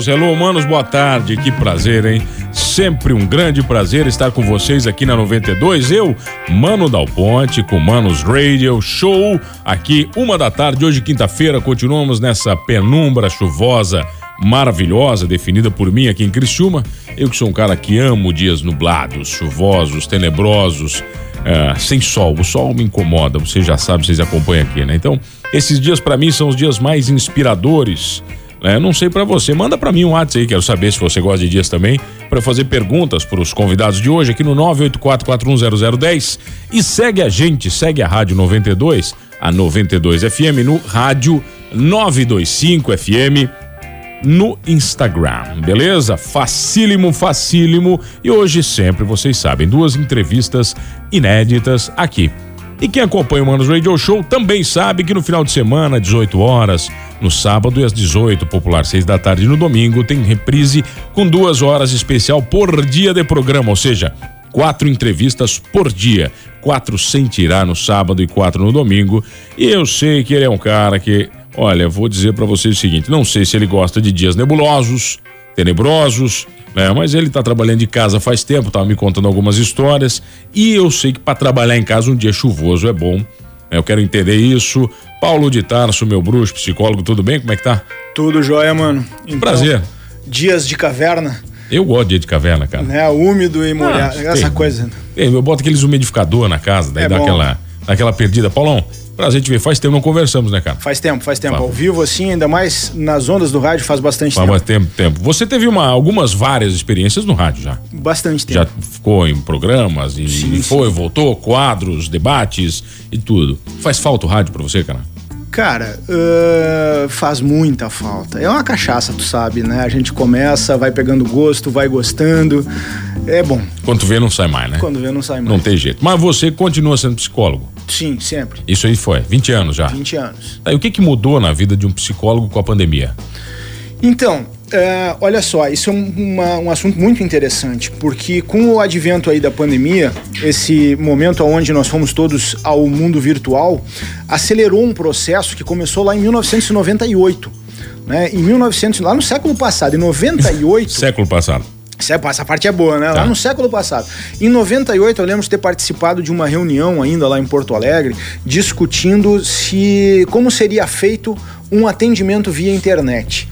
Humanos. Hello, humanos, boa tarde. Que prazer, hein? Sempre um grande prazer estar com vocês aqui na 92. Eu, Mano Dal Ponte, com Manos Radio Show, aqui, uma da tarde, hoje, quinta-feira, continuamos nessa penumbra chuvosa maravilhosa, definida por mim aqui em Criciúma. Eu que sou um cara que amo dias nublados, chuvosos, tenebrosos, é, sem sol. O sol me incomoda, você já sabe, vocês acompanham aqui, né? Então, esses dias para mim são os dias mais inspiradores é, não sei para você. Manda para mim um WhatsApp aí, quero saber se você gosta de dias também, para fazer perguntas para os convidados de hoje aqui no 984410010 e segue a gente, segue a Rádio 92, a 92 FM no Rádio 925 FM no Instagram, beleza? Facílimo, facílimo. E hoje sempre, vocês sabem, duas entrevistas inéditas aqui e quem acompanha o Manos Radio Show também sabe que no final de semana, 18 horas, no sábado e às 18, popular 6 da tarde no domingo, tem reprise com duas horas especial por dia de programa, ou seja, quatro entrevistas por dia, quatro sem tirar no sábado e quatro no domingo. E eu sei que ele é um cara que, olha, vou dizer para vocês o seguinte: não sei se ele gosta de dias nebulosos, tenebrosos, né? Mas ele está trabalhando de casa faz tempo, estava me contando algumas histórias e eu sei que para trabalhar em casa um dia chuvoso é bom. Né? Eu quero entender isso. Paulo de Tarso, meu bruxo, psicólogo, tudo bem? Como é que tá? Tudo jóia, mano. Então, Prazer. Dias de caverna. Eu gosto de dia de caverna, cara. Né? Úmido e molhado, ah, essa tem, coisa. Tem, eu boto aqueles umidificador na casa, daí é dá aquela, dá aquela perdida. Paulão, Prazer te ver. Faz tempo não conversamos, né, cara? Faz tempo, faz tempo. Ao vivo, assim, ainda mais nas ondas do rádio, faz bastante faz tempo. Faz tempo, tempo. Você teve uma, algumas várias experiências no rádio já? Bastante tempo. Já ficou em programas e, sim, e foi, sim. voltou, quadros, debates e tudo. Faz falta o rádio pra você, cara? Cara, uh, faz muita falta. É uma cachaça, tu sabe, né? A gente começa, vai pegando gosto, vai gostando. É bom. Quando vê, não sai mais, né? Quando vê, não sai mais. Não tem jeito. Mas você continua sendo psicólogo? Sim, sempre. Isso aí foi, 20 anos já? 20 anos. Aí, o que que mudou na vida de um psicólogo com a pandemia? Então, é, olha só, isso é um, uma, um assunto muito interessante, porque com o advento aí da pandemia, esse momento onde nós fomos todos ao mundo virtual, acelerou um processo que começou lá em 1998. Né? Em 1900, lá no século passado, em 98. século passado. Essa parte é boa, né? Tá. Lá no século passado. Em 98, eu lembro de ter participado de uma reunião ainda lá em Porto Alegre, discutindo se como seria feito um atendimento via internet.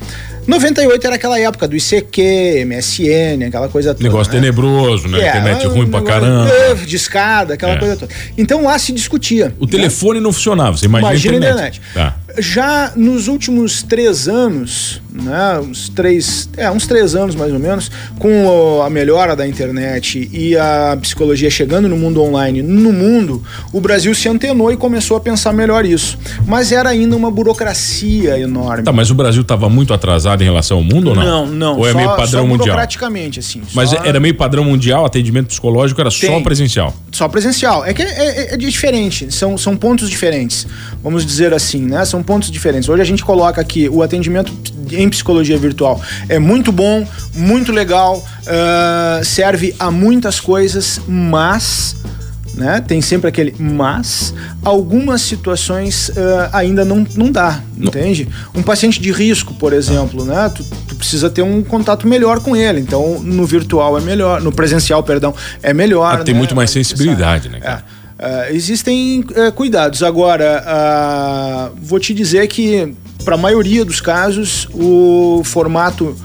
98 era aquela época do ICQ, MSN, aquela coisa toda. Negócio né? tenebroso, né? É, Internet ruim pra caramba. De escada, aquela é. coisa toda. Então lá se discutia. O né? telefone não funcionava, você imagina, imagina a internet. internet. Tá. Já nos últimos três anos, né, uns três, é, uns três anos mais ou menos, com a melhora da internet e a psicologia chegando no mundo online, no mundo, o Brasil se antenou e começou a pensar melhor isso. Mas era ainda uma burocracia enorme. Tá, mas o Brasil estava muito atrasado em relação ao mundo ou não? Não, não. Ou é só, meio padrão mundial? Praticamente, assim. Mas só... era meio padrão mundial, atendimento psicológico era Tem. só presencial? Só presencial. É que é, é, é diferente, são, são pontos diferentes, vamos dizer assim, né? São pontos diferentes. Hoje a gente coloca aqui o atendimento em psicologia virtual é muito bom, muito legal, uh, serve a muitas coisas, mas né? Tem sempre aquele mas, algumas situações uh, ainda não, não dá, não. entende? Um paciente de risco, por exemplo, né? Tu, tu, precisa ter um contato melhor com ele, então no virtual é melhor, no presencial, perdão, é melhor. Ah, tem né? muito mais sensibilidade, né? Cara? É. Uh, existem uh, cuidados. Agora, uh, vou te dizer que, para a maioria dos casos, o formato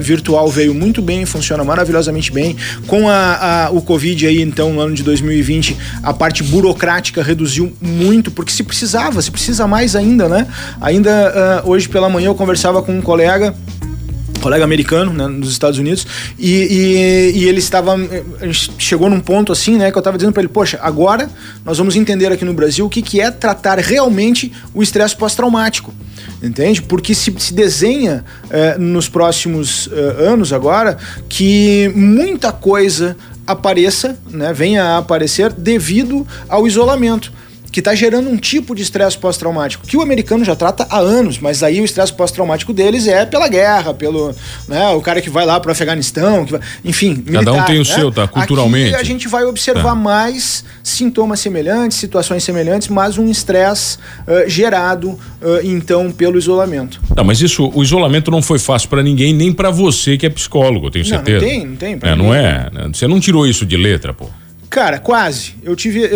virtual veio muito bem, funciona maravilhosamente bem. Com a, a, o Covid aí, então, no ano de 2020, a parte burocrática reduziu muito, porque se precisava, se precisa mais ainda, né? Ainda hoje pela manhã eu conversava com um colega colega americano, né, nos Estados Unidos, e, e, e, ele estava. Chegou num ponto assim, né, que eu estava dizendo para ele: Poxa, agora nós vamos entender aqui no Brasil o que, que é tratar realmente o estresse pós-traumático. Entende? Porque se, se desenha eh, nos próximos eh, anos agora que muita coisa apareça, né, venha a aparecer devido ao isolamento que está gerando um tipo de estresse pós-traumático que o americano já trata há anos, mas aí o estresse pós-traumático deles é pela guerra, pelo né, o cara que vai lá para o Afeganistão, vai, enfim, cada militar, um tem o né? seu, tá? Culturalmente. Aqui a gente vai observar tá. mais sintomas semelhantes, situações semelhantes, mas um estresse uh, gerado uh, então pelo isolamento. Tá, mas isso, o isolamento não foi fácil para ninguém, nem para você que é psicólogo, tenho certeza. Não, não tem, não tem. É, não é. Né? Você não tirou isso de letra, pô. Cara, quase. Eu tive é,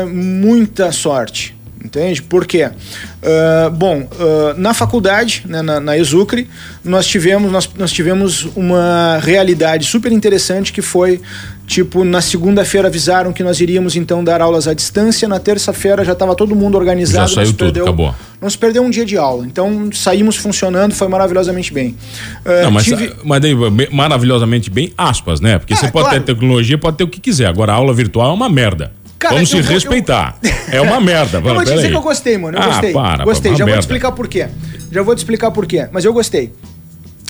é, muita sorte, entende? Por quê? Uh, bom, uh, na faculdade, né, na, na Exucre, nós tivemos, nós, nós tivemos uma realidade super interessante que foi Tipo, na segunda-feira avisaram que nós iríamos então dar aulas à distância, na terça-feira já estava todo mundo organizado. Já saiu tudo, perdeu, acabou. Não se perdeu um dia de aula. Então saímos funcionando, foi maravilhosamente bem. Uh, não, mas, tive... mas daí, maravilhosamente bem, aspas, né? Porque ah, você pode claro. ter tecnologia, pode ter o que quiser. Agora, a aula virtual é uma merda. Cara, Vamos se respeitar. Eu... É uma merda. eu vou te dizer aí. que eu gostei, mano. Eu ah, gostei. Para, gostei. Já merda. vou te explicar por quê. Já vou te explicar por quê. Mas eu gostei.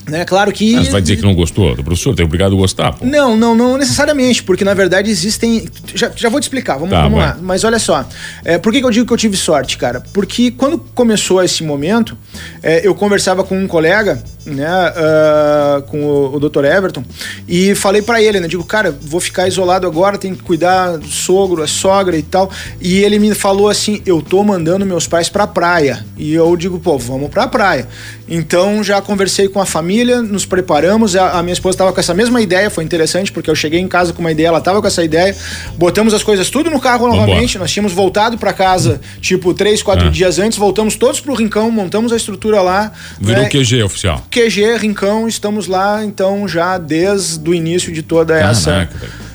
Né? Claro que. Mas vai dizer que não gostou do professor, tem obrigado a gostar, pô. Não, não, não necessariamente, porque na verdade existem. Já, já vou te explicar, vamos, tá, vamos lá. Mas olha só, é, por que, que, eu digo que eu tive sorte, cara? Porque quando começou esse momento, é, eu conversava com um colega, né, uh, com o, o Dr. Everton, e falei para ele, né? Digo, cara, vou ficar isolado agora, tenho que cuidar do sogro, a sogra e tal. E ele me falou assim: eu tô mandando meus pais pra praia. E eu digo, pô, vamos pra praia. Então já conversei com a família, nos preparamos. A, a minha esposa estava com essa mesma ideia, foi interessante, porque eu cheguei em casa com uma ideia, ela estava com essa ideia. Botamos as coisas tudo no carro novamente. Nós tínhamos voltado para casa, tipo, três, quatro é. dias antes, voltamos todos pro Rincão, montamos a estrutura lá. Virou né? QG oficial. QG, Rincão, estamos lá, então, já desde o início de toda essa.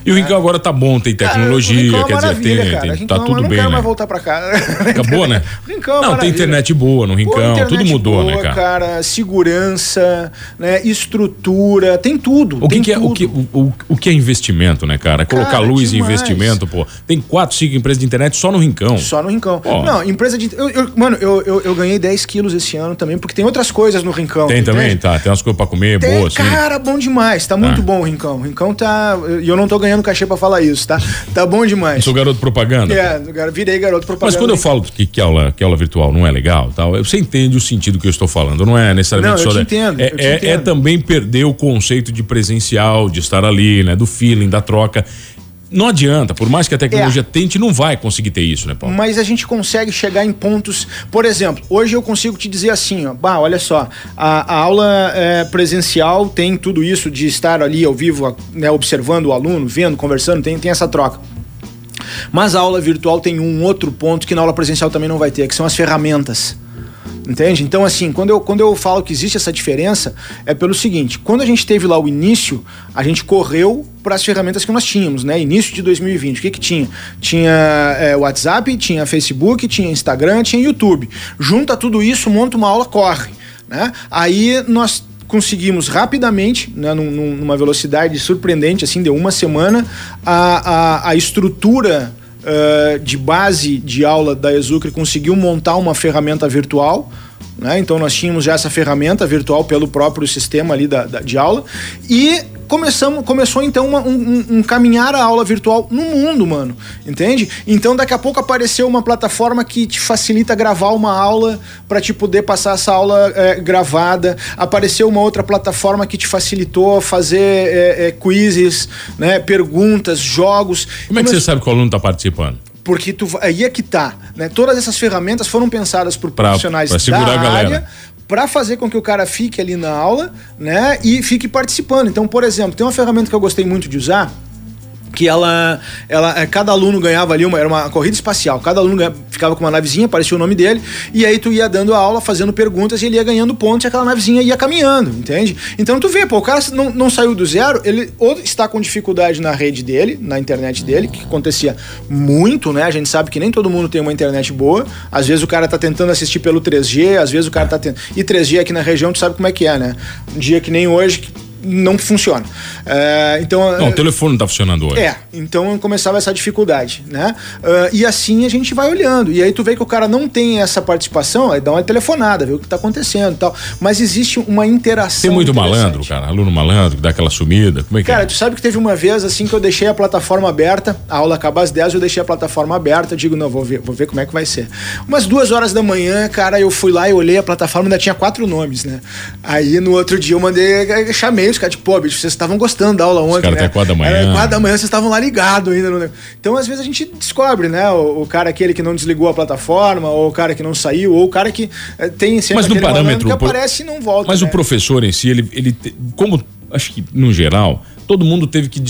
E o Rincão agora tá bom, tem tecnologia, cara, é quer dizer, tem, tem Rincão, tá tudo bem. Não né? mais voltar pra cá. Acabou, né? Rincão, é não, tem internet boa no Rincão, Pô, tudo mudou, né, boa, né, cara? cara? Segurança, né? Estrutura, tem tudo. O que, tem que é, tudo. o, que, o, o que é investimento, né, cara? Colocar cara, luz demais. em investimento, pô. Tem quatro, cinco empresas de internet só no Rincão. Só no Rincão. Pô. Não, empresa de. Eu, eu, mano, eu, eu, eu, ganhei 10 quilos esse ano também, porque tem outras coisas no Rincão. Tem entende? também, tá. Tem umas coisas pra comer, tem, boa, assim. Cara, bom demais. Tá muito ah. bom o Rincão. O Rincão tá. E eu não tô ganhando cachê pra falar isso tá? Tá bom demais. Eu sou garoto propaganda? É, virei garoto propaganda. Mas quando eu falo que, que, aula, que aula virtual não é legal, tal, você entende o sentido que eu estou falando. Não é necessariamente não, eu só. Te entendo, é, eu te é, entendo. é também perder o conceito de presencial, de estar ali, né? Do feeling, da troca. Não adianta, por mais que a tecnologia é. tente, não vai conseguir ter isso, né, Paulo? Mas a gente consegue chegar em pontos. Por exemplo, hoje eu consigo te dizer assim, ó, bah, olha só, a, a aula é, presencial tem tudo isso de estar ali ao vivo, né, observando o aluno, vendo, conversando, tem, tem essa troca. Mas a aula virtual tem um outro ponto que na aula presencial também não vai ter, que são as ferramentas. Entende? Então, assim, quando eu, quando eu falo que existe essa diferença, é pelo seguinte: quando a gente teve lá o início, a gente correu para as ferramentas que nós tínhamos, né? Início de 2020. O que, que tinha? Tinha é, WhatsApp, tinha Facebook, tinha Instagram, tinha YouTube. Junta tudo isso, monta uma aula, corre. Né? Aí nós conseguimos rapidamente, né, num, numa velocidade surpreendente, assim, deu uma semana, a, a, a estrutura uh, de base de aula da Exucre conseguiu montar uma ferramenta virtual. Né? Então nós tínhamos já essa ferramenta virtual pelo próprio sistema ali da, da de aula e começamos, começou então uma, um, um, caminhar a aula virtual no mundo, mano. Entende? Então daqui a pouco apareceu uma plataforma que te facilita gravar uma aula para te poder passar essa aula é, gravada. Apareceu uma outra plataforma que te facilitou fazer é, é, quizzes, né? Perguntas, jogos. Como é que você sabe que o aluno está participando? Porque tu, aí é que tá, né? Todas essas ferramentas foram pensadas por pra, profissionais pra da área para fazer com que o cara fique ali na aula, né, e fique participando. Então, por exemplo, tem uma ferramenta que eu gostei muito de usar, que ela, ela é, cada aluno ganhava ali uma era uma corrida espacial. Cada aluno ganhava, ficava com uma navezinha aparecia o nome dele e aí tu ia dando a aula fazendo perguntas e ele ia ganhando pontos e aquela navezinha ia caminhando entende? Então tu vê pô o cara não, não saiu do zero ele ou está com dificuldade na rede dele na internet dele que acontecia muito né? A gente sabe que nem todo mundo tem uma internet boa. Às vezes o cara tá tentando assistir pelo 3G às vezes o cara tá tentando e 3G aqui na região tu sabe como é que é né? Um dia que nem hoje não funciona. É, então, não, o telefone não está funcionando hoje. É, então começava essa dificuldade, né? Uh, e assim a gente vai olhando. E aí tu vê que o cara não tem essa participação, aí dá uma telefonada, vê o que está acontecendo e tal. Mas existe uma interação. Tem muito malandro, cara, aluno malandro, que dá aquela sumida. Como é que Cara, é? tu sabe que teve uma vez assim que eu deixei a plataforma aberta, a aula acaba às 10, eu deixei a plataforma aberta, digo, não, vou ver, vou ver como é que vai ser. Umas duas horas da manhã, cara, eu fui lá e olhei a plataforma, ainda tinha quatro nomes, né? Aí no outro dia eu mandei, chamei os caras, tipo, pô, bicho, vocês estavam gostando da aula ontem. Os caras né? até quatro da manhã. Era quatro da manhã, vocês estavam lá ligados ainda. No... Então, às vezes, a gente descobre, né? O, o, cara aquele que não desligou a plataforma, ou o cara que não saiu, ou o cara que é, tem sempre mas no parâmetro que aparece e não volta. Mas né? o professor em si, ele, ele como acho que no geral, todo mundo teve que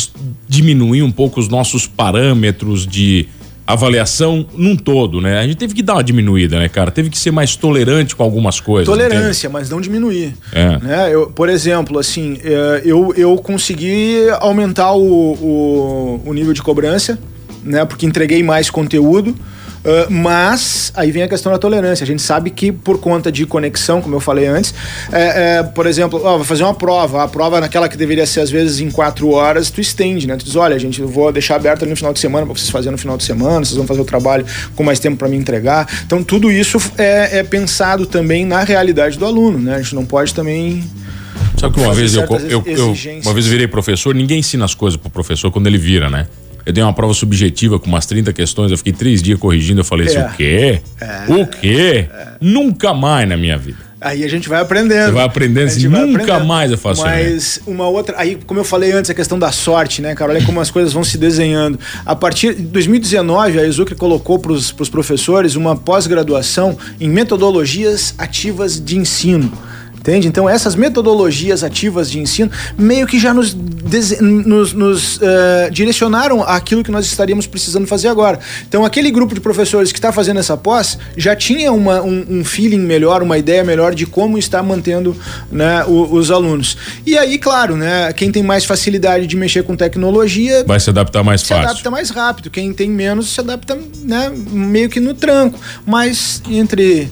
diminuir um pouco os nossos parâmetros de avaliação num todo, né? A gente teve que dar uma diminuída, né, cara? Teve que ser mais tolerante com algumas coisas. Tolerância, entende? mas não diminuir. É. Né? Eu, por exemplo, assim, é, eu, eu consegui aumentar o, o, o nível de cobrança, né? Porque entreguei mais conteúdo. Uh, mas aí vem a questão da tolerância. A gente sabe que por conta de conexão, como eu falei antes, é, é, por exemplo, ó, vou fazer uma prova. A prova naquela que deveria ser às vezes em quatro horas, tu estende, né? Tu diz, olha, gente, eu vou deixar aberto no final de semana para vocês fazerem no final de semana, vocês vão fazer o trabalho com mais tempo para me entregar. Então tudo isso é, é, pensado também na realidade do aluno, né? A gente não pode também Sabe que uma vez eu, eu, eu, uma vez eu virei professor, ninguém ensina as coisas pro professor quando ele vira, né? Eu dei uma prova subjetiva com umas 30 questões, eu fiquei três dias corrigindo, eu falei assim, é. o quê? É. O quê? É. Nunca mais na minha vida. Aí a gente vai aprendendo. Você vai aprendendo assim, vai nunca aprendendo. mais eu faço Mas né? uma outra. Aí, como eu falei antes, a questão da sorte, né, cara? Olha como as coisas vão se desenhando. A partir de 2019, a Exucre colocou para os professores uma pós-graduação em metodologias ativas de ensino. Entende? Então, essas metodologias ativas de ensino meio que já nos, nos, nos uh, direcionaram aquilo que nós estaríamos precisando fazer agora. Então, aquele grupo de professores que está fazendo essa pós já tinha uma, um, um, feeling melhor, uma ideia melhor de como está mantendo né, o, os alunos. E aí, claro, né, quem tem mais facilidade de mexer com tecnologia. Vai se adaptar mais se fácil. Se adapta mais rápido. Quem tem menos se adapta né, meio que no tranco. Mas entre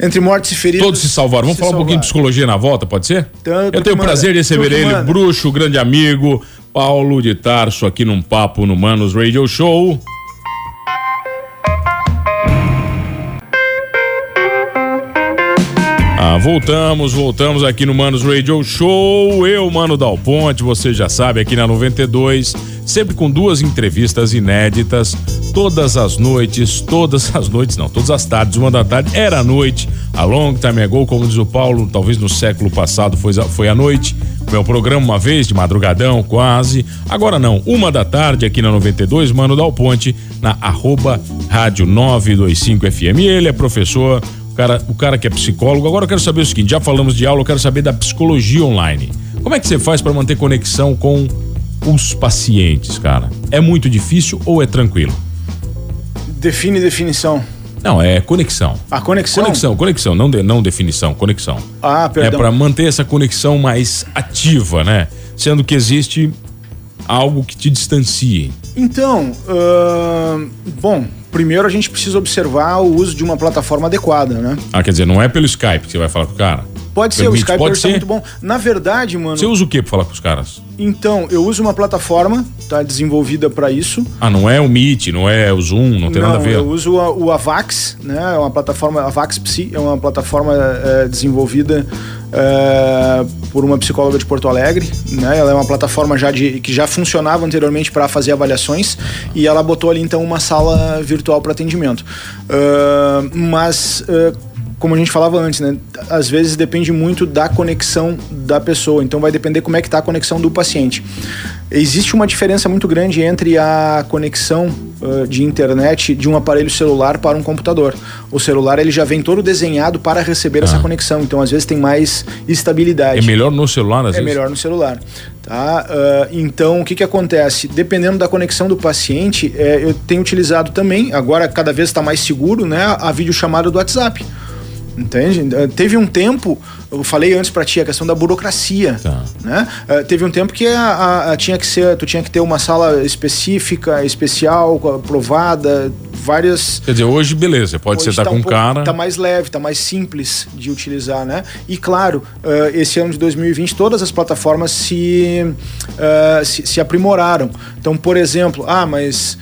entre mortes e feridos. Todos se salvaram. Vamos se falar salvaram. um pouquinho de psicologia na volta, pode ser? Tanto Eu tenho o prazer de receber ele, manda. bruxo, grande amigo, Paulo de Tarso, aqui num papo no Manos Radio Show. Ah, voltamos, voltamos aqui no Manos Radio Show. Eu, Mano Dal Ponte, você já sabe, aqui na 92, sempre com duas entrevistas inéditas, todas as noites, todas as noites, não, todas as tardes, uma da tarde, era a noite, a long time ago, como diz o Paulo, talvez no século passado foi, foi a noite. Meu programa uma vez, de madrugadão, quase. Agora não, uma da tarde aqui na 92, Mano Dal Ponte, na arroba rádio 925 FM. Ele é professor, cara, o cara que é psicólogo. Agora eu quero saber o seguinte: já falamos de aula, eu quero saber da psicologia online. Como é que você faz para manter conexão com os pacientes, cara? É muito difícil ou é tranquilo? Define definição. Não, é conexão. A conexão? Conexão, conexão, não, de, não definição, conexão. Ah, perdão. É para manter essa conexão mais ativa, né? Sendo que existe algo que te distancie. Então, uh, bom, primeiro a gente precisa observar o uso de uma plataforma adequada, né? Ah, quer dizer, não é pelo Skype que você vai falar com o cara? Pode ser, Permite, o Skype pode ser. é muito bom. Na verdade, mano. Você usa o que pra falar com os caras? Então, eu uso uma plataforma, tá desenvolvida para isso. Ah, não é o Meet, não é o Zoom, não tem não, nada a ver. Eu uso o Avax, né? É uma plataforma, Avax Psi, é uma plataforma é, desenvolvida é, por uma psicóloga de Porto Alegre, né? Ela é uma plataforma já de, que já funcionava anteriormente para fazer avaliações e ela botou ali então uma sala virtual para atendimento. Uh, mas uh, como a gente falava antes, né? Às vezes depende muito da conexão da pessoa, então vai depender como é que tá a conexão do paciente. Existe uma diferença muito grande entre a conexão uh, de internet de um aparelho celular para um computador. O celular ele já vem todo desenhado para receber ah. essa conexão, então às vezes tem mais estabilidade. É melhor no celular, às é vezes? É melhor no celular. Tá? Uh, então, o que, que acontece? Dependendo da conexão do paciente, é, eu tenho utilizado também, agora cada vez está mais seguro, né, a videochamada do WhatsApp. Entende? Teve um tempo eu falei antes para ti a questão da burocracia, tá. né? Uh, teve um tempo que a, a, a, tinha que ser, tu tinha que ter uma sala específica, especial, aprovada, várias. Quer dizer, hoje beleza, pode hoje sentar tá com um pouco, cara. Tá mais leve, tá mais simples de utilizar, né? E claro, uh, esse ano de 2020 todas as plataformas se, uh, se, se, aprimoraram. Então, por exemplo, ah, mas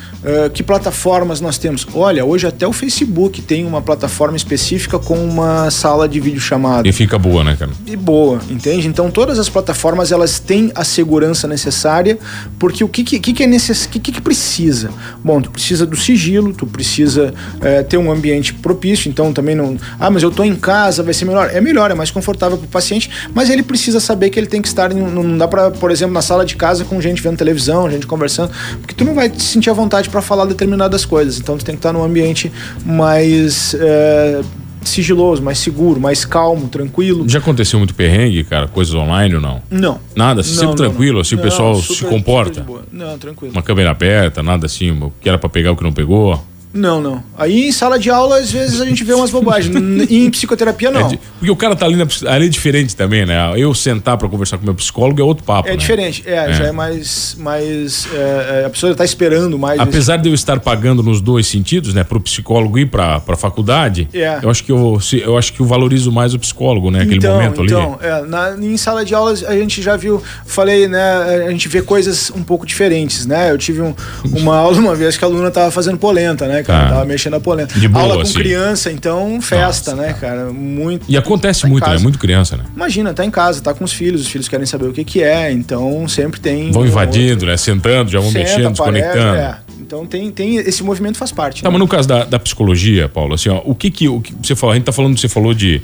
que plataformas nós temos? Olha, hoje até o Facebook tem uma plataforma específica com uma sala de vídeo chamada. E fica boa né, cara? E boa, entende? Então todas as plataformas elas têm a segurança necessária, porque o que que, que, que é necess... que, que, que precisa? Bom, tu precisa do sigilo, tu precisa é, ter um ambiente propício, então também não. Ah, mas eu tô em casa, vai ser melhor. É melhor, é mais confortável para o paciente, mas ele precisa saber que ele tem que estar. Em, não dá para, por exemplo, na sala de casa com gente vendo televisão, gente conversando, porque tu não vai te sentir à vontade para falar determinadas coisas. Então tu tem que estar num ambiente mais. É, sigiloso, mais seguro, mais calmo, tranquilo. Já aconteceu muito perrengue, cara? Coisas online ou não? Não. Nada? Não, sempre não, tranquilo, não. assim o pessoal super, se comporta? Não, tranquilo. Uma câmera aberta, nada assim, o que era para pegar o que não pegou? Não, não. Aí em sala de aula, às vezes, a gente vê umas bobagens. em psicoterapia, não. É, porque o cara tá ali, na, ali é diferente também, né? Eu sentar para conversar com meu psicólogo é outro papo. É né? diferente, é, é, já é mais. mais é, é a pessoa tá esperando mais. Apesar esse... de eu estar pagando nos dois sentidos, né? Pro psicólogo ir pra, pra faculdade, é. eu acho que eu, eu acho que eu valorizo mais o psicólogo, né? Aquele então, momento então, ali. Então, é, em sala de aulas a gente já viu, falei, né? A gente vê coisas um pouco diferentes, né? Eu tive um, uma aula uma vez que a aluna tava fazendo polenta, né? Ela ah. tava mexendo a polenta. De boa, Aula com assim. criança, então festa, Nossa, né, cara? Muito. E acontece tá muito, né? Muito criança, né? Imagina, tá em casa, tá com os filhos, os filhos querem saber o que que é, então sempre tem. Vão invadindo, outro. né? Sentando, já vão Senta, mexendo, desconectando. É. Então tem, tem esse movimento faz parte. Tá, né? mas no caso da, da psicologia, Paulo, assim, ó, o que que, o que você falou? A gente tá falando, você falou de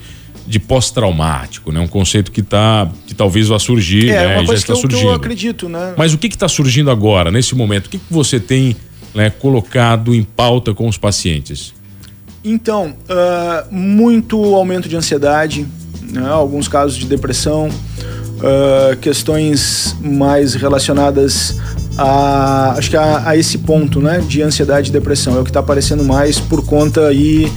de pós-traumático, né? Um conceito que tá que talvez vá surgir, é, né? Uma coisa já está que eu, surgindo. Que eu acredito, né? Mas o que está surgindo agora, nesse momento? O que, que você tem né, colocado em pauta com os pacientes? Então, uh, muito aumento de ansiedade, né, alguns casos de depressão, uh, questões mais relacionadas a, acho que a, a, esse ponto, né, de ansiedade e depressão. É o que está aparecendo mais por conta aí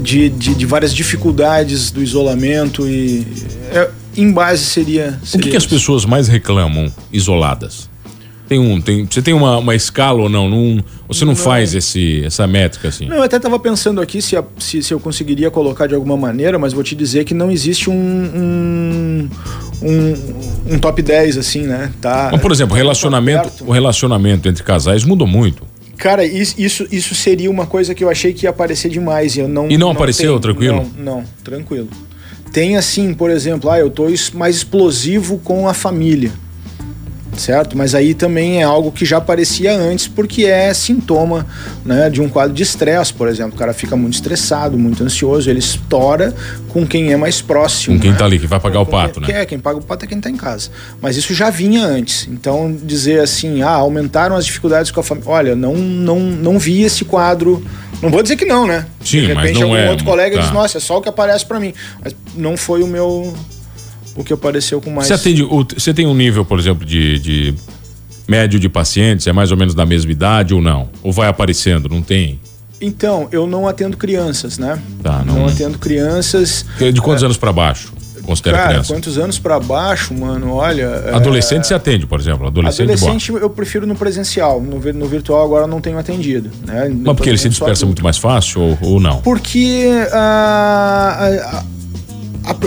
de, de, de várias dificuldades do isolamento e é, em base seria. seria o que, que as pessoas mais reclamam isoladas? Tem um, tem, você tem uma, uma escala ou não? Num, você não, não, faz esse, essa métrica assim? Não, eu até estava pensando aqui se, se, se, eu conseguiria colocar de alguma maneira, mas vou te dizer que não existe um, um, um, um top 10 assim, né? Tá, mas, por exemplo, tá relacionamento, o relacionamento entre casais mudou muito. Cara, isso, isso seria uma coisa que eu achei que ia aparecer demais. E, eu não, e não, não apareceu, tenho, tranquilo? Não, não, tranquilo. Tem assim, por exemplo, ah, eu tô mais explosivo com a família certo? Mas aí também é algo que já aparecia antes, porque é sintoma né, de um quadro de estresse, por exemplo. O cara fica muito estressado, muito ansioso, ele estoura com quem é mais próximo. Com quem né? tá ali, que vai pagar o pato, quem, né? É, quem paga o pato é quem tá em casa. Mas isso já vinha antes. Então, dizer assim, ah, aumentaram as dificuldades com a família. Olha, não, não, não vi esse quadro. Não vou dizer que não, né? Sim, de repente, mas não algum é, outro colega tá. diz, nossa, é só o que aparece para mim. Mas não foi o meu o que apareceu com mais. Você, atende, você tem um nível, por exemplo, de, de médio de pacientes? É mais ou menos da mesma idade ou não? Ou vai aparecendo? Não tem? Então, eu não atendo crianças, né? Tá, não... não atendo crianças. De quantos é... anos para baixo? Considera Cara, criança? quantos anos para baixo, mano? Olha. É, Adolescente é... se atende, por exemplo. Adolescente, Adolescente eu prefiro no presencial. No, no virtual agora não tenho atendido. Né? Mas porque ele se dispersa muito mais fácil ou, ou não? Porque uh, a,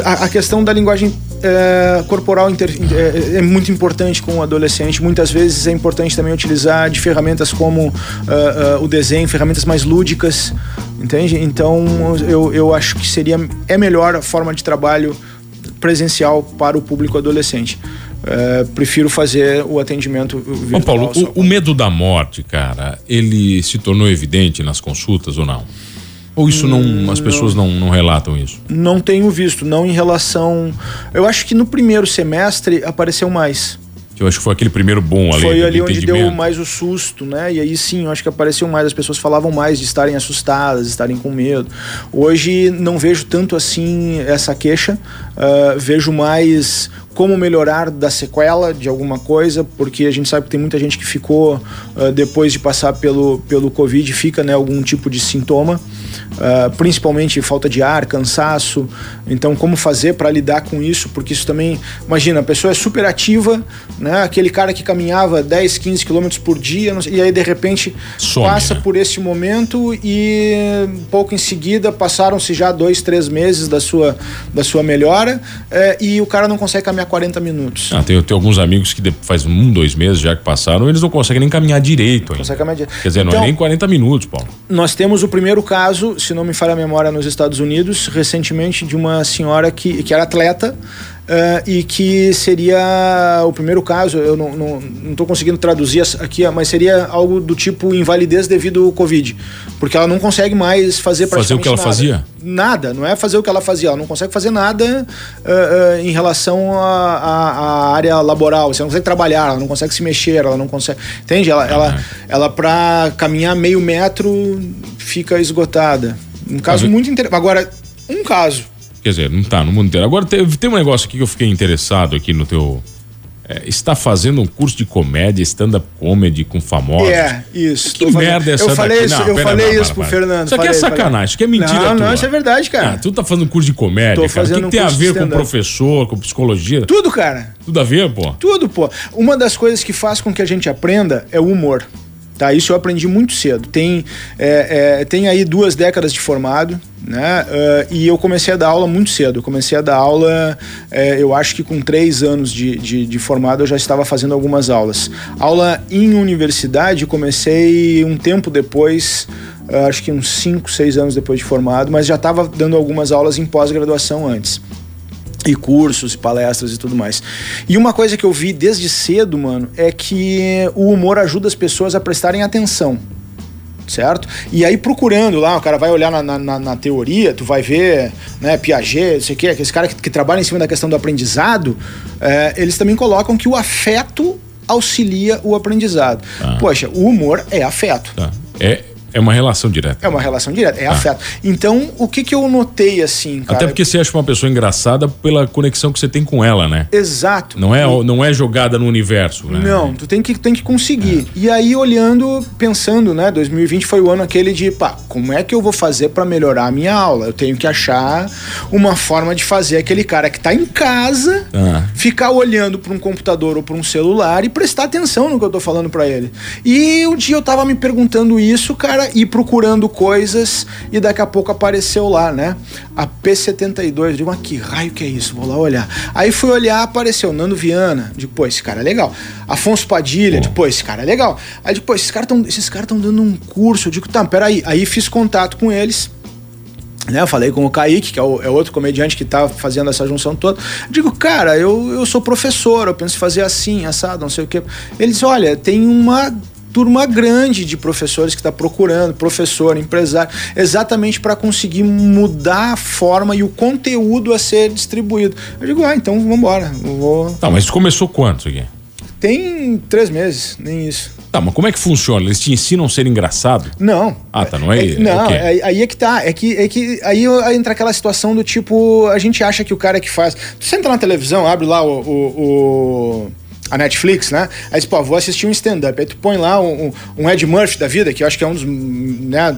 a, a, questão da linguagem é, corporal inter, é, é, muito importante com o adolescente. Muitas vezes é importante também utilizar de ferramentas como uh, uh, o desenho, ferramentas mais lúdicas, entende? Então eu, eu acho que seria é melhor a forma de trabalho presencial para o público adolescente. Uh, prefiro fazer o atendimento virtual. Ô Paulo, o, o medo da morte, cara, ele se tornou evidente nas consultas ou não? Ou isso não, as pessoas não, não relatam isso? Não tenho visto, não em relação. Eu acho que no primeiro semestre apareceu mais. Eu acho que foi aquele primeiro boom ali. Foi ali onde deu mais o susto, né? E aí sim, eu acho que apareceu mais, as pessoas falavam mais de estarem assustadas, de estarem com medo. Hoje não vejo tanto assim essa queixa, uh, vejo mais como melhorar da sequela de alguma coisa, porque a gente sabe que tem muita gente que ficou uh, depois de passar pelo, pelo Covid, fica né, algum tipo de sintoma, uh, principalmente falta de ar, cansaço. Então, como fazer para lidar com isso? Porque isso também, imagina, a pessoa é super ativa, né, aquele cara que caminhava 10, 15 quilômetros por dia, e aí de repente Some, passa né? por esse momento e pouco em seguida passaram-se já dois, três meses da sua, da sua melhora eh, e o cara não consegue caminhar 40 minutos. Ah, tem, tem alguns amigos que faz um, dois meses já que passaram, eles não conseguem nem caminhar direito. Ainda. Consegue caminhar direito. Quer dizer, então, não é então, nem 40 minutos, Paulo. Nós temos o primeiro caso, se não me falha a memória, nos Estados Unidos, recentemente, de uma senhora que, que era atleta Uh, e que seria o primeiro caso, eu não estou conseguindo traduzir aqui, mas seria algo do tipo invalidez devido ao Covid. Porque ela não consegue mais fazer Fazer o que ela nada. fazia? Nada, não é fazer o que ela fazia, ela não consegue fazer nada uh, uh, em relação à área laboral. Você não consegue trabalhar, ela não consegue se mexer, ela não consegue. Entende? Ela, ela, ela para caminhar meio metro, fica esgotada. Um caso muito interessante. Agora, um caso Quer dizer, não tá no mundo inteiro. Agora tem, tem um negócio aqui que eu fiquei interessado aqui no teu. É, está fazendo um curso de comédia, stand-up comedy com famosos. É, isso. Que merda é essa Eu falei daqui? isso, não, eu falei isso pro Fernando. Isso aqui falei, é sacanagem, isso aqui é mentira Não, tua. não, isso é verdade, cara. Ah, tu tá fazendo um curso de comédia, Tô cara. O que, que tem a ver com professor, com psicologia? Tudo, cara. Tudo a ver, pô? Tudo, pô. Uma das coisas que faz com que a gente aprenda é o humor. Tá? Isso eu aprendi muito cedo. Tem, é, é, tem aí duas décadas de formado, né? Uh, e eu comecei a dar aula muito cedo. Eu comecei a dar aula, é, eu acho que com três anos de, de, de, formado eu já estava fazendo algumas aulas. Aula em universidade comecei um tempo depois, uh, acho que uns cinco, seis anos depois de formado, mas já estava dando algumas aulas em pós-graduação antes e cursos e palestras e tudo mais. E uma coisa que eu vi desde cedo, mano, é que o humor ajuda as pessoas a prestarem atenção. Certo? E aí procurando lá, o cara vai olhar na, na, na teoria, tu vai ver, né, Piaget, não sei o que, aqueles caras que, que trabalham em cima da questão do aprendizado, é, eles também colocam que o afeto auxilia o aprendizado. Ah. Poxa, o humor é afeto. Tá. É, é uma relação direta. É uma relação direta, é ah. afeto. Então, o que que eu notei assim, cara? Até porque você acha uma pessoa engraçada pela conexão que você tem com ela, né? Exato. Não é, não é jogada no universo, né? Não, tu tem que, tem que conseguir. É. E aí, olhando, pensando, né? 2020 foi o ano aquele de, pá, como é que eu vou fazer para melhorar a minha aula? Eu tenho que achar uma forma de fazer aquele cara que tá em casa ah. ficar olhando para um computador ou para um celular e prestar atenção no que eu tô falando para ele. E um dia eu tava me perguntando isso, cara cara ir procurando coisas e daqui a pouco apareceu lá, né? A P72. Eu digo, mas que raio que é isso? Vou lá olhar. Aí fui olhar, apareceu Nando Viana. Digo, pô, esse cara é legal. Afonso Padilha. Digo, pô, esse cara é legal. Aí caras estão esses caras estão dando um curso. Eu digo, tá, peraí. Aí fiz contato com eles. Né, eu falei com o Kaique, que é, o, é outro comediante que tá fazendo essa junção toda. Digo, cara, eu, eu sou professor, eu penso fazer assim, assado, não sei o quê. Eles, olha, tem uma turma grande de professores que está procurando, professor, empresário, exatamente para conseguir mudar a forma e o conteúdo a ser distribuído. Eu digo, ah, então vamos embora. Vou... Tá, mas começou quanto isso aqui? Tem três meses, nem isso. Tá, mas como é que funciona? Eles te ensinam a ser engraçado? Não. Ah, tá, não é, é Não, é, aí é que tá. É que, é que aí entra aquela situação do tipo, a gente acha que o cara que faz. Tu senta na televisão, abre lá o, o, o a Netflix, né? Aí, pô, vou assistir um stand-up. Aí tu põe lá um, um, Ed Murphy da vida, que eu acho que é um dos, né?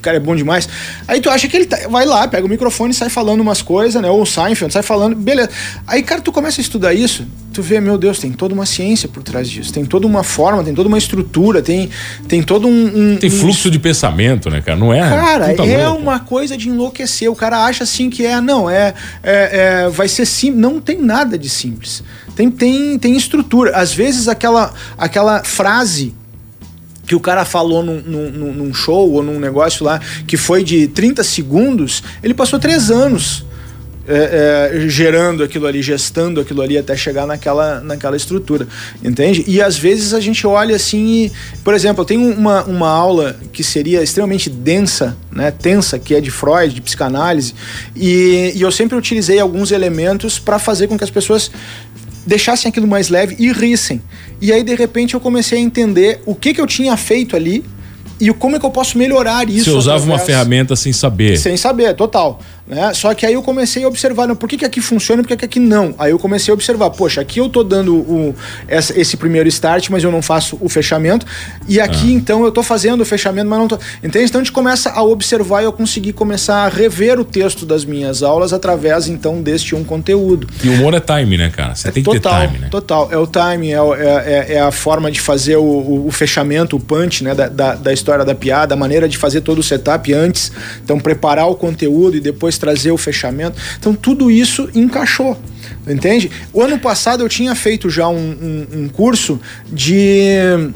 O cara é bom demais. Aí tu acha que ele tá, vai lá, pega o microfone e sai falando umas coisas, né? Ou o Seinfeld sai falando, beleza. Aí, cara, tu começa a estudar isso, tu vê, meu Deus, tem toda uma ciência por trás disso, tem toda uma forma, tem toda uma estrutura, tem, tem todo um. um tem fluxo um... de pensamento, né, cara? Não é. Cara, é louco. uma coisa de enlouquecer. O cara acha assim que é, não, é. é, é vai ser simples. Não tem nada de simples. Tem, tem, tem estrutura. Às vezes aquela, aquela frase que o cara falou num, num, num, show ou num negócio lá que foi de 30 segundos, ele passou três anos é, é, gerando aquilo ali, gestando aquilo ali até chegar naquela, naquela estrutura, entende? E às vezes a gente olha assim e, por exemplo, eu tenho uma, uma aula que seria extremamente densa, né, tensa, que é de Freud, de psicanálise, e, e eu sempre utilizei alguns elementos para fazer com que as pessoas deixassem aquilo mais leve e rissem. E aí, de repente, eu comecei a entender o que, que eu tinha feito ali e como é que eu posso melhorar isso. Você usava através... uma ferramenta sem saber. Sem saber, total. Né? Só que aí eu comecei a observar, não, por que, que aqui funciona e por que, que aqui não? Aí eu comecei a observar, poxa, aqui eu tô dando o, essa, esse primeiro start, mas eu não faço o fechamento. E aqui, ah. então, eu tô fazendo o fechamento, mas não tô. Entende? Então a gente começa a observar e eu consegui começar a rever o texto das minhas aulas através, então, deste um conteúdo. E o humor é time, né, cara? Você é tem total, que ter time, né? Total, é o time, é, é, é, é a forma de fazer o, o, o fechamento, o punch, né, da, da, da história da piada, a maneira de fazer todo o setup antes. Então, preparar o conteúdo e depois trazer o fechamento. Então tudo isso encaixou. Entende? O ano passado eu tinha feito já um, um, um curso de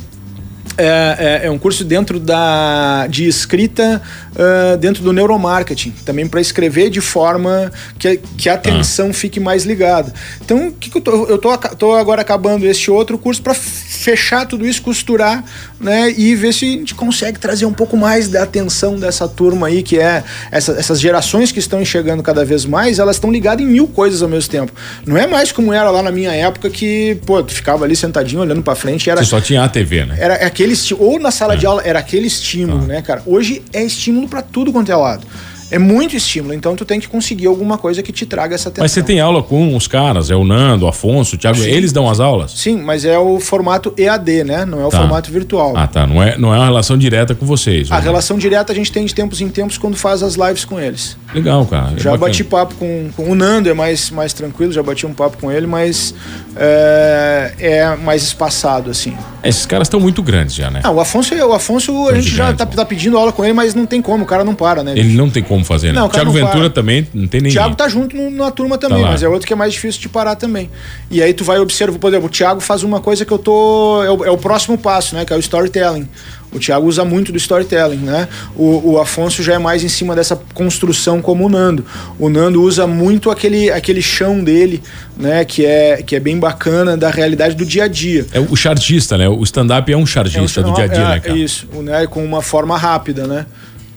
é, é, é, um curso dentro da, de escrita uh, dentro do neuromarketing, também para escrever de forma que, que a atenção ah. fique mais ligada. Então, o que, que eu, tô, eu tô, tô agora acabando este outro curso para fechar tudo isso, costurar, né, e ver se a gente consegue trazer um pouco mais da atenção dessa turma aí, que é essa, essas gerações que estão enxergando cada vez mais, elas estão ligadas em mil coisas ao mesmo tempo. Não é mais como era lá na minha época que, pô, tu ficava ali sentadinho olhando para frente, era Você só tinha a TV, né? Era aquele ou na sala é. de aula era aquele estímulo, ah. né, cara? Hoje é estímulo para tudo quanto é lado é muito estímulo, então tu tem que conseguir alguma coisa que te traga essa atenção. Mas você tem aula com os caras, é o Nando, o Afonso, o Thiago, Sim. eles dão as aulas? Sim, mas é o formato EAD, né? Não é o tá. formato virtual. Ah, tá. Não é, não é uma relação direta com vocês. A relação direta a gente tem de tempos em tempos quando faz as lives com eles. Legal, cara. É já bacana. bati papo com, com o Nando, é mais, mais tranquilo, já bati um papo com ele, mas é, é mais espaçado, assim. Esses caras estão muito grandes já, né? Não, o Afonso, o Afonso a gente já tá, tá, pedindo aula com ele, mas não tem como, o cara não para, né? Ele não tem como fazer, né? Não, o Thiago Ventura também não tem ninguém. O Thiago tá junto no, na turma também, tá mas é outro que é mais difícil de parar também. E aí tu vai observar, por exemplo, o Thiago faz uma coisa que eu tô. É o, é o próximo passo, né? Que é o storytelling. O Thiago usa muito do storytelling, né? O, o, Afonso já é mais em cima dessa construção como o Nando. O Nando usa muito aquele, aquele chão dele, né? Que é, que é bem bacana da realidade do dia a dia. É o chargista, né? O stand-up é um chargista é um, do dia a dia, é, né, cara? Isso, né? Com uma forma rápida, né?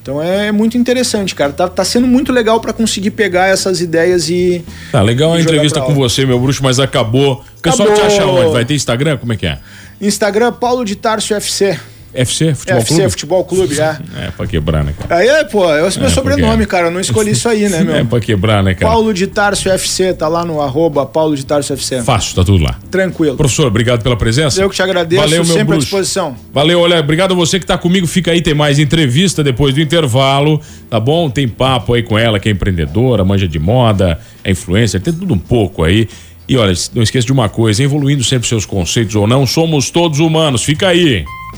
Então é muito interessante, cara. Tá, tá sendo muito legal para conseguir pegar essas ideias e. Tá legal a entrevista com você, meu bruxo, mas acabou. O pessoal te acha onde? Vai ter Instagram? Como é que é? Instagram Paulo de Tarso FC. FC, Futebol FC, Clube? Futebol Clube, é. É, pra quebrar, né, cara? Aí, pô, é o meu é, sobrenome, porque... cara. Eu não escolhi isso aí, né, meu? É pra quebrar, né, cara? Paulo de Tarso FC, tá lá no arroba Paulo de Tarso FC. Fácil, tá tudo lá. Tranquilo. Professor, obrigado pela presença. Eu que te agradeço, Valeu, meu sempre bruxo. à disposição. Valeu, olha, obrigado a você que tá comigo. Fica aí, tem mais entrevista depois do intervalo, tá bom? Tem papo aí com ela, que é empreendedora, manja de moda, é influencer, tem tudo um pouco aí. E olha, não esqueça de uma coisa, evoluindo sempre seus conceitos ou não, somos todos humanos. Fica aí.